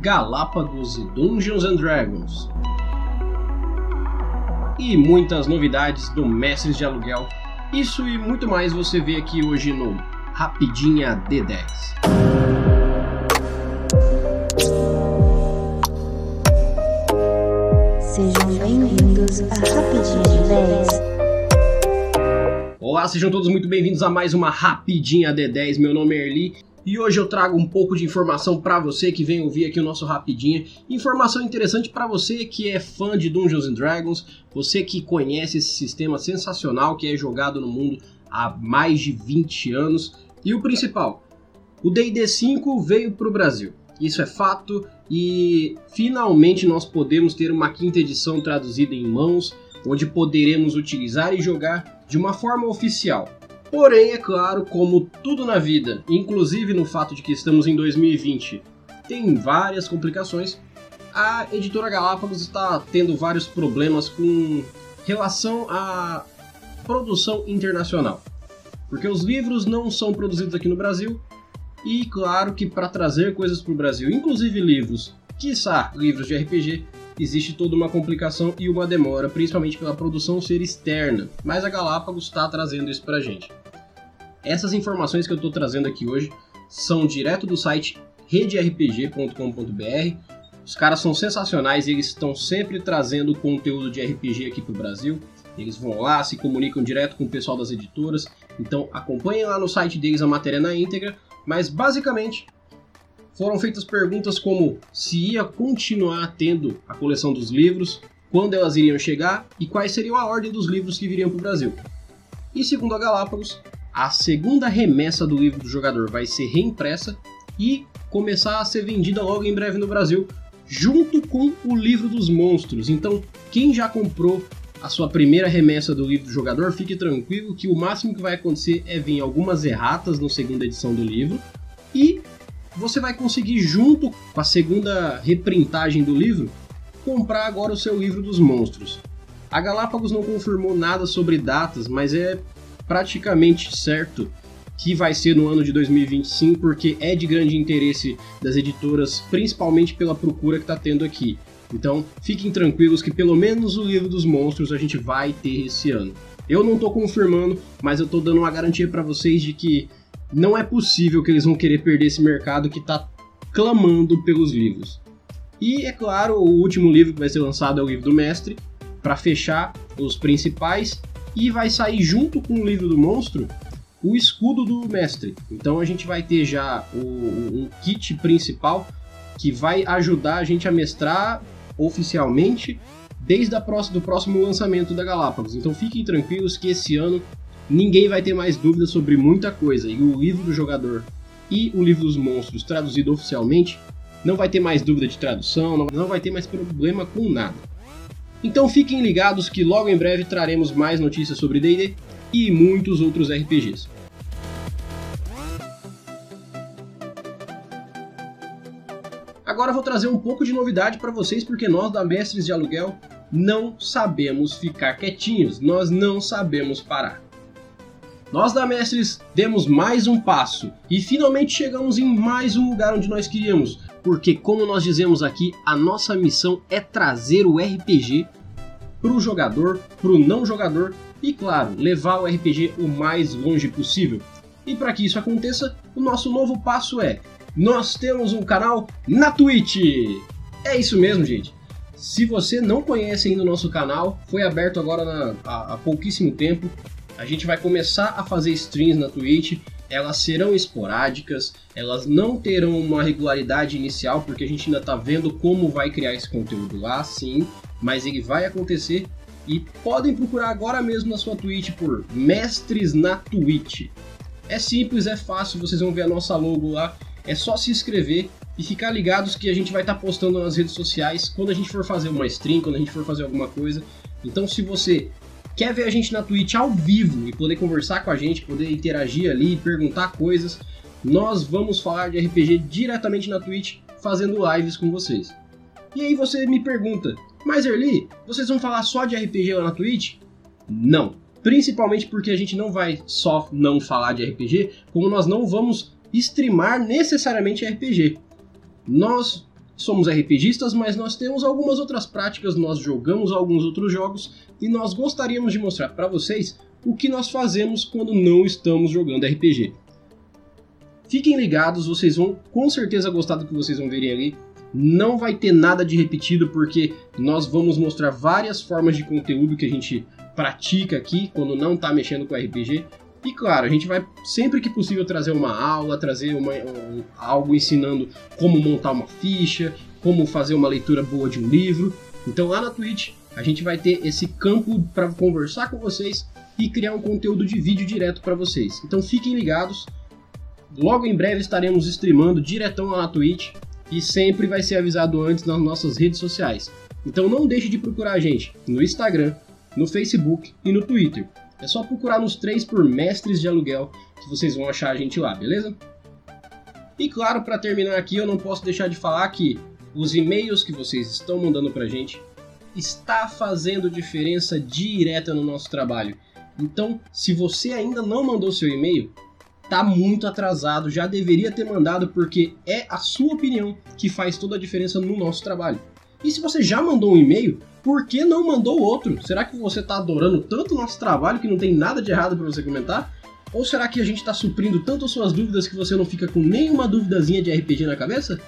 Galápagos e Dungeons and Dragons. E muitas novidades do Mestres de Aluguel. Isso e muito mais você vê aqui hoje no Rapidinha D10. Sejam bem-vindos a Rapidinha D10. Olá, sejam todos muito bem-vindos a mais uma Rapidinha D10. Meu nome é Erli e hoje eu trago um pouco de informação para você que vem ouvir aqui o nosso Rapidinha. Informação interessante para você que é fã de Dungeons and Dragons, você que conhece esse sistema sensacional que é jogado no mundo há mais de 20 anos. E o principal, o D&D 5 veio para o Brasil. Isso é fato e finalmente nós podemos ter uma quinta edição traduzida em mãos, onde poderemos utilizar e jogar de uma forma oficial. Porém, é claro, como tudo na vida, inclusive no fato de que estamos em 2020, tem várias complicações, a editora Galápagos está tendo vários problemas com relação à produção internacional. Porque os livros não são produzidos aqui no Brasil, e claro que para trazer coisas para o Brasil, inclusive livros, quiçá livros de RPG, existe toda uma complicação e uma demora, principalmente pela produção ser externa, mas a Galápagos está trazendo isso para a gente. Essas informações que eu estou trazendo aqui hoje são direto do site rederpg.com.br. Os caras são sensacionais, eles estão sempre trazendo conteúdo de RPG aqui para o Brasil. Eles vão lá, se comunicam direto com o pessoal das editoras. Então acompanhem lá no site deles a matéria na íntegra. Mas basicamente foram feitas perguntas como se ia continuar tendo a coleção dos livros, quando elas iriam chegar e quais seriam a ordem dos livros que viriam para o Brasil. E segundo a Galápagos, a segunda remessa do livro do jogador vai ser reimpressa e começar a ser vendida logo em breve no Brasil, junto com o livro dos monstros. Então, quem já comprou a sua primeira remessa do livro do jogador, fique tranquilo que o máximo que vai acontecer é vir algumas erratas na segunda edição do livro e você vai conseguir, junto com a segunda reprintagem do livro, comprar agora o seu livro dos monstros. A Galápagos não confirmou nada sobre datas, mas é praticamente certo que vai ser no ano de 2025, porque é de grande interesse das editoras, principalmente pela procura que está tendo aqui. Então, fiquem tranquilos que pelo menos o livro dos monstros a gente vai ter esse ano. Eu não estou confirmando, mas eu estou dando uma garantia para vocês de que não é possível que eles vão querer perder esse mercado que está clamando pelos livros. E é claro, o último livro que vai ser lançado é o livro do mestre, para fechar os principais, e vai sair junto com o livro do monstro o escudo do mestre. Então a gente vai ter já o, um kit principal que vai ajudar a gente a mestrar oficialmente desde a próxima, do próximo lançamento da Galápagos. Então fiquem tranquilos que esse ano ninguém vai ter mais dúvidas sobre muita coisa. E o livro do jogador e o livro dos monstros, traduzido oficialmente, não vai ter mais dúvida de tradução, não vai ter mais problema com nada. Então fiquem ligados que logo em breve traremos mais notícias sobre D&D e muitos outros RPGs. Agora vou trazer um pouco de novidade para vocês porque nós da Mestres de Aluguel não sabemos ficar quietinhos, nós não sabemos parar. Nós da Mestres demos mais um passo e finalmente chegamos em mais um lugar onde nós queríamos, porque como nós dizemos aqui, a nossa missão é trazer o RPG para o jogador, para o não jogador e claro, levar o RPG o mais longe possível. E para que isso aconteça, o nosso novo passo é: nós temos um canal na Twitch. É isso mesmo, gente. Se você não conhece ainda o nosso canal, foi aberto agora na, há, há pouquíssimo tempo. A gente vai começar a fazer streams na Twitch. Elas serão esporádicas, elas não terão uma regularidade inicial, porque a gente ainda está vendo como vai criar esse conteúdo lá, sim, mas ele vai acontecer. E podem procurar agora mesmo na sua Twitch por Mestres na Twitch. É simples, é fácil, vocês vão ver a nossa logo lá. É só se inscrever e ficar ligados que a gente vai estar tá postando nas redes sociais quando a gente for fazer uma stream, quando a gente for fazer alguma coisa. Então, se você quer ver a gente na Twitch ao vivo e poder conversar com a gente, poder interagir ali, perguntar coisas, nós vamos falar de RPG diretamente na Twitch, fazendo lives com vocês. E aí você me pergunta, mas Erli, vocês vão falar só de RPG lá na Twitch? Não. Principalmente porque a gente não vai só não falar de RPG, como nós não vamos streamar necessariamente RPG. Nós somos RPGistas, mas nós temos algumas outras práticas, nós jogamos alguns outros jogos e nós gostaríamos de mostrar para vocês o que nós fazemos quando não estamos jogando RPG. Fiquem ligados, vocês vão com certeza gostar do que vocês vão verem ali. Não vai ter nada de repetido porque nós vamos mostrar várias formas de conteúdo que a gente pratica aqui quando não está mexendo com RPG. E claro, a gente vai sempre que possível trazer uma aula, trazer uma, um, algo ensinando como montar uma ficha, como fazer uma leitura boa de um livro. Então lá na Twitch a gente vai ter esse campo para conversar com vocês e criar um conteúdo de vídeo direto para vocês. Então fiquem ligados. Logo em breve estaremos streamando diretão lá na Twitch e sempre vai ser avisado antes nas nossas redes sociais. Então não deixe de procurar a gente no Instagram, no Facebook e no Twitter. É só procurar nos três por Mestres de Aluguel que vocês vão achar a gente lá, beleza? E claro, para terminar aqui, eu não posso deixar de falar que os e-mails que vocês estão mandando pra gente está fazendo diferença direta no nosso trabalho. Então, se você ainda não mandou seu e-mail, tá muito atrasado, já deveria ter mandado porque é a sua opinião que faz toda a diferença no nosso trabalho. E se você já mandou um e-mail, por que não mandou outro? Será que você está adorando tanto o nosso trabalho que não tem nada de errado para você comentar? Ou será que a gente está suprindo tanto as suas dúvidas que você não fica com nenhuma duvidazinha de RPG na cabeça?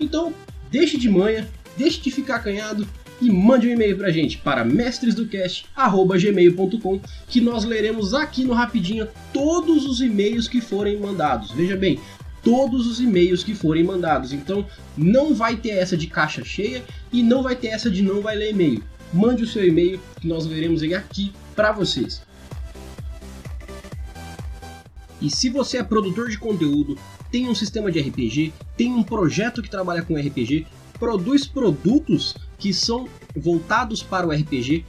Então, deixe de manha, deixe de ficar acanhado e mande um e-mail pra gente para mestresdocast@gmail.com que nós leremos aqui no rapidinho todos os e-mails que forem mandados. Veja bem, todos os e-mails que forem mandados. Então não vai ter essa de caixa cheia e não vai ter essa de não vai ler e-mail. Mande o seu e-mail que nós leremos ele aqui para vocês. E se você é produtor de conteúdo, tem um sistema de RPG, tem um projeto que trabalha com RPG, produz produtos que são voltados para o RPG,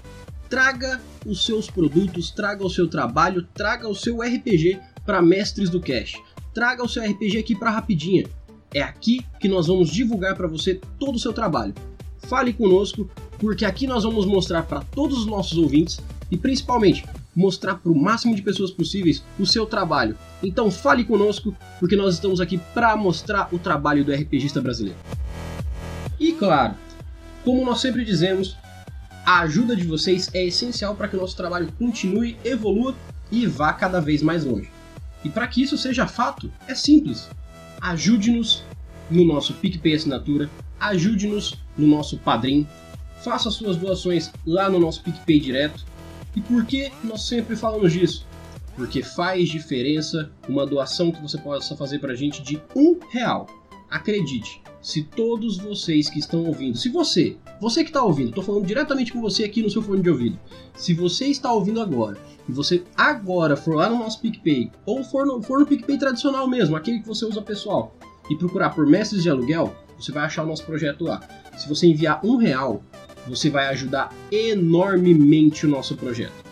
traga os seus produtos, traga o seu trabalho, traga o seu RPG para Mestres do Cash traga o seu RPG aqui para Rapidinha. É aqui que nós vamos divulgar para você todo o seu trabalho. Fale conosco, porque aqui nós vamos mostrar para todos os nossos ouvintes e principalmente mostrar para o máximo de pessoas possíveis o seu trabalho. Então fale conosco, porque nós estamos aqui para mostrar o trabalho do RPGista brasileiro. E claro, como nós sempre dizemos, a ajuda de vocês é essencial para que o nosso trabalho continue, evolua e vá cada vez mais longe. E para que isso seja fato, é simples. Ajude-nos no nosso PicPay Assinatura, ajude-nos no nosso Padrim, faça suas doações lá no nosso PicPay direto. E por que nós sempre falamos disso? Porque faz diferença uma doação que você possa fazer para a gente de um real. Acredite, se todos vocês que estão ouvindo, se você, você que está ouvindo, estou falando diretamente com você aqui no seu fone de ouvido, se você está ouvindo agora e você agora for lá no nosso PicPay, ou for no, for no PicPay tradicional mesmo, aquele que você usa pessoal, e procurar por mestres de aluguel, você vai achar o nosso projeto lá. Se você enviar um real, você vai ajudar enormemente o nosso projeto.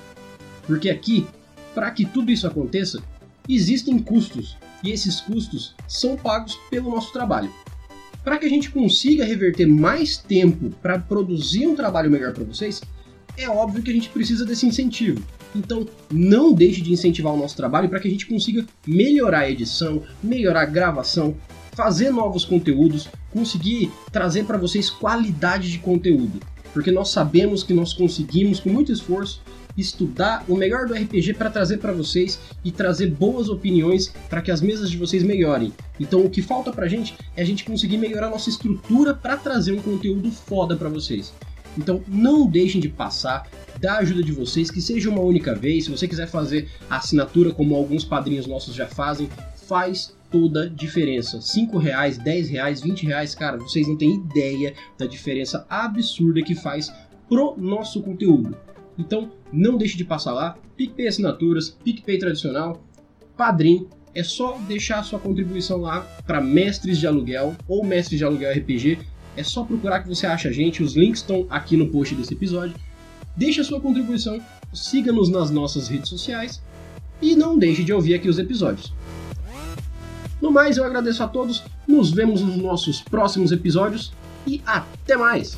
Porque aqui, para que tudo isso aconteça, existem custos, e esses custos são pagos pelo nosso trabalho. Para que a gente consiga reverter mais tempo para produzir um trabalho melhor para vocês, é óbvio que a gente precisa desse incentivo. Então, não deixe de incentivar o nosso trabalho para que a gente consiga melhorar a edição, melhorar a gravação, fazer novos conteúdos, conseguir trazer para vocês qualidade de conteúdo. Porque nós sabemos que nós conseguimos, com muito esforço, estudar o melhor do RPG para trazer para vocês e trazer boas opiniões para que as mesas de vocês melhorem. Então, o que falta para a gente é a gente conseguir melhorar nossa estrutura para trazer um conteúdo foda para vocês. Então não deixem de passar da ajuda de vocês, que seja uma única vez. Se você quiser fazer a assinatura como alguns padrinhos nossos já fazem, faz toda a diferença. 5 reais, 10 reais, 20 reais, cara, vocês não têm ideia da diferença absurda que faz pro nosso conteúdo. Então não deixe de passar lá, PicPay Assinaturas, PicPay Tradicional, Padrim, é só deixar sua contribuição lá para Mestres de Aluguel ou Mestres de Aluguel RPG é só procurar que você acha a gente, os links estão aqui no post desse episódio. Deixe a sua contribuição, siga-nos nas nossas redes sociais e não deixe de ouvir aqui os episódios. No mais, eu agradeço a todos, nos vemos nos nossos próximos episódios e até mais!